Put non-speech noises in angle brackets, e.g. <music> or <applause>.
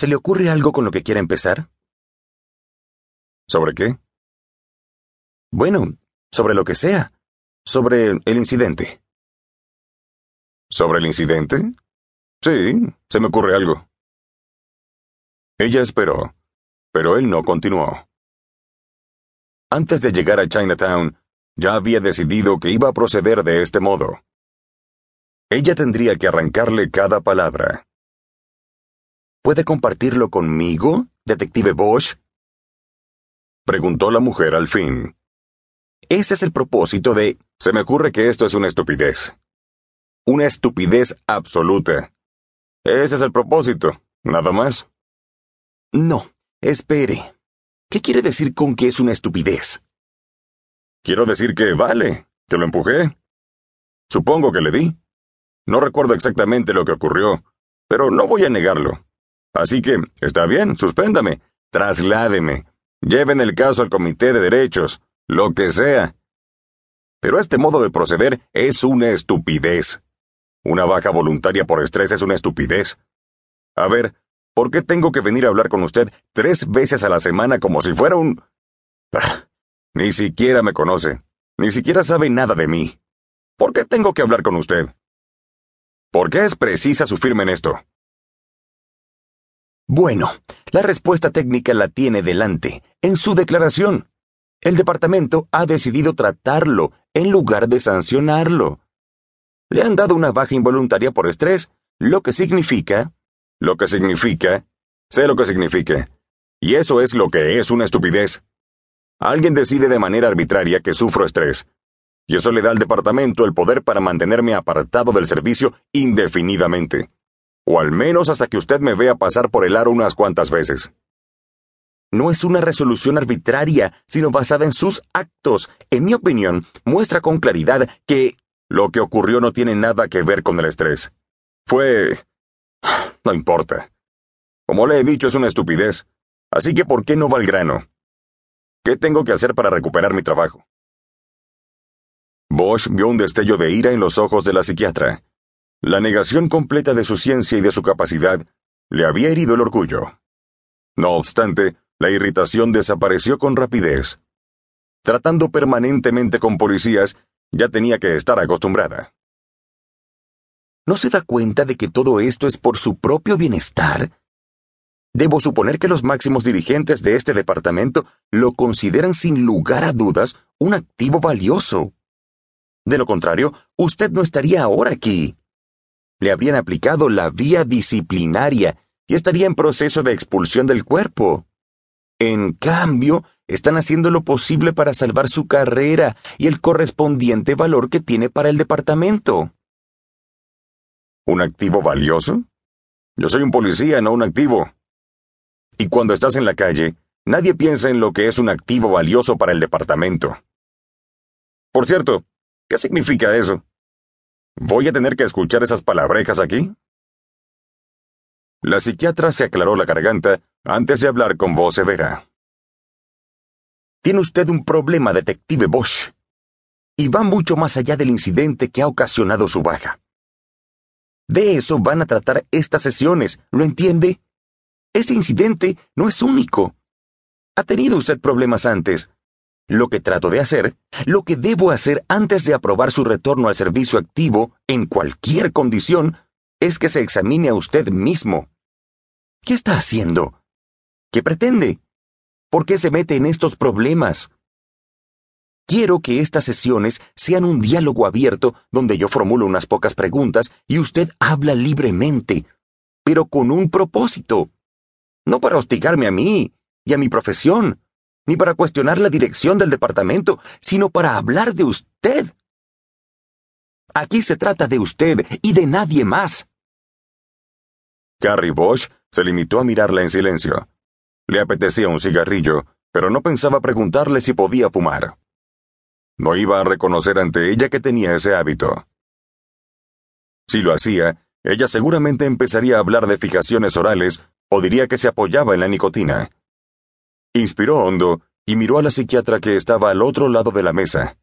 ¿Se le ocurre algo con lo que quiera empezar? ¿Sobre qué? Bueno, sobre lo que sea. Sobre el incidente. ¿Sobre el incidente? Sí, se me ocurre algo. Ella esperó, pero él no continuó. Antes de llegar a Chinatown, ya había decidido que iba a proceder de este modo. Ella tendría que arrancarle cada palabra. ¿Puede compartirlo conmigo, detective Bosch? Preguntó la mujer al fin. Ese es el propósito de... Se me ocurre que esto es una estupidez. Una estupidez absoluta. Ese es el propósito, nada más. No, espere. ¿Qué quiere decir con que es una estupidez? Quiero decir que vale, que lo empujé. Supongo que le di. No recuerdo exactamente lo que ocurrió, pero no voy a negarlo. Así que, está bien, suspéndame, trasládeme, lleven el caso al Comité de Derechos, lo que sea. Pero este modo de proceder es una estupidez. Una baja voluntaria por estrés es una estupidez. A ver, ¿por qué tengo que venir a hablar con usted tres veces a la semana como si fuera un... Ah, ni siquiera me conoce, ni siquiera sabe nada de mí. ¿Por qué tengo que hablar con usted? ¿Por qué es precisa su firma en esto? Bueno, la respuesta técnica la tiene delante, en su declaración. El departamento ha decidido tratarlo en lugar de sancionarlo. Le han dado una baja involuntaria por estrés, lo que significa... Lo que significa... Sé lo que significa. Y eso es lo que es una estupidez. Alguien decide de manera arbitraria que sufro estrés. Y eso le da al departamento el poder para mantenerme apartado del servicio indefinidamente o al menos hasta que usted me vea pasar por el aro unas cuantas veces. No es una resolución arbitraria, sino basada en sus actos. En mi opinión, muestra con claridad que... Lo que ocurrió no tiene nada que ver con el estrés. Fue... <sighs> No importa. Como le he dicho, es una estupidez. Así que, ¿por qué no va al grano? ¿Qué tengo que hacer para recuperar mi trabajo? Bosch vio un destello de ira en los ojos de la psiquiatra. La negación completa de su ciencia y de su capacidad le había herido el orgullo. No obstante, la irritación desapareció con rapidez. Tratando permanentemente con policías, ya tenía que estar acostumbrada. ¿No se da cuenta de que todo esto es por su propio bienestar? Debo suponer que los máximos dirigentes de este departamento lo consideran sin lugar a dudas un activo valioso. De lo contrario, usted no estaría ahora aquí le habrían aplicado la vía disciplinaria y estaría en proceso de expulsión del cuerpo. En cambio, están haciendo lo posible para salvar su carrera y el correspondiente valor que tiene para el departamento. ¿Un activo valioso? Yo soy un policía, no un activo. Y cuando estás en la calle, nadie piensa en lo que es un activo valioso para el departamento. Por cierto, ¿qué significa eso? ¿Voy a tener que escuchar esas palabrejas aquí? La psiquiatra se aclaró la garganta antes de hablar con voz severa. Tiene usted un problema, detective Bosch, y va mucho más allá del incidente que ha ocasionado su baja. De eso van a tratar estas sesiones, ¿lo entiende? Ese incidente no es único. Ha tenido usted problemas antes, lo que trato de hacer, lo que debo hacer antes de aprobar su retorno al servicio activo en cualquier condición, es que se examine a usted mismo. ¿Qué está haciendo? ¿Qué pretende? ¿Por qué se mete en estos problemas? Quiero que estas sesiones sean un diálogo abierto donde yo formulo unas pocas preguntas y usted habla libremente, pero con un propósito. No para hostigarme a mí y a mi profesión, ni para cuestionar la dirección del departamento, sino para hablar de usted. Aquí se trata de usted y de nadie más. Carrie Bosch se limitó a mirarla en silencio. Le apetecía un cigarrillo, pero no pensaba preguntarle si podía fumar. No iba a reconocer ante ella que tenía ese hábito. Si lo hacía, ella seguramente empezaría a hablar de fijaciones orales o diría que se apoyaba en la nicotina. Inspiró hondo y miró a la psiquiatra que estaba al otro lado de la mesa.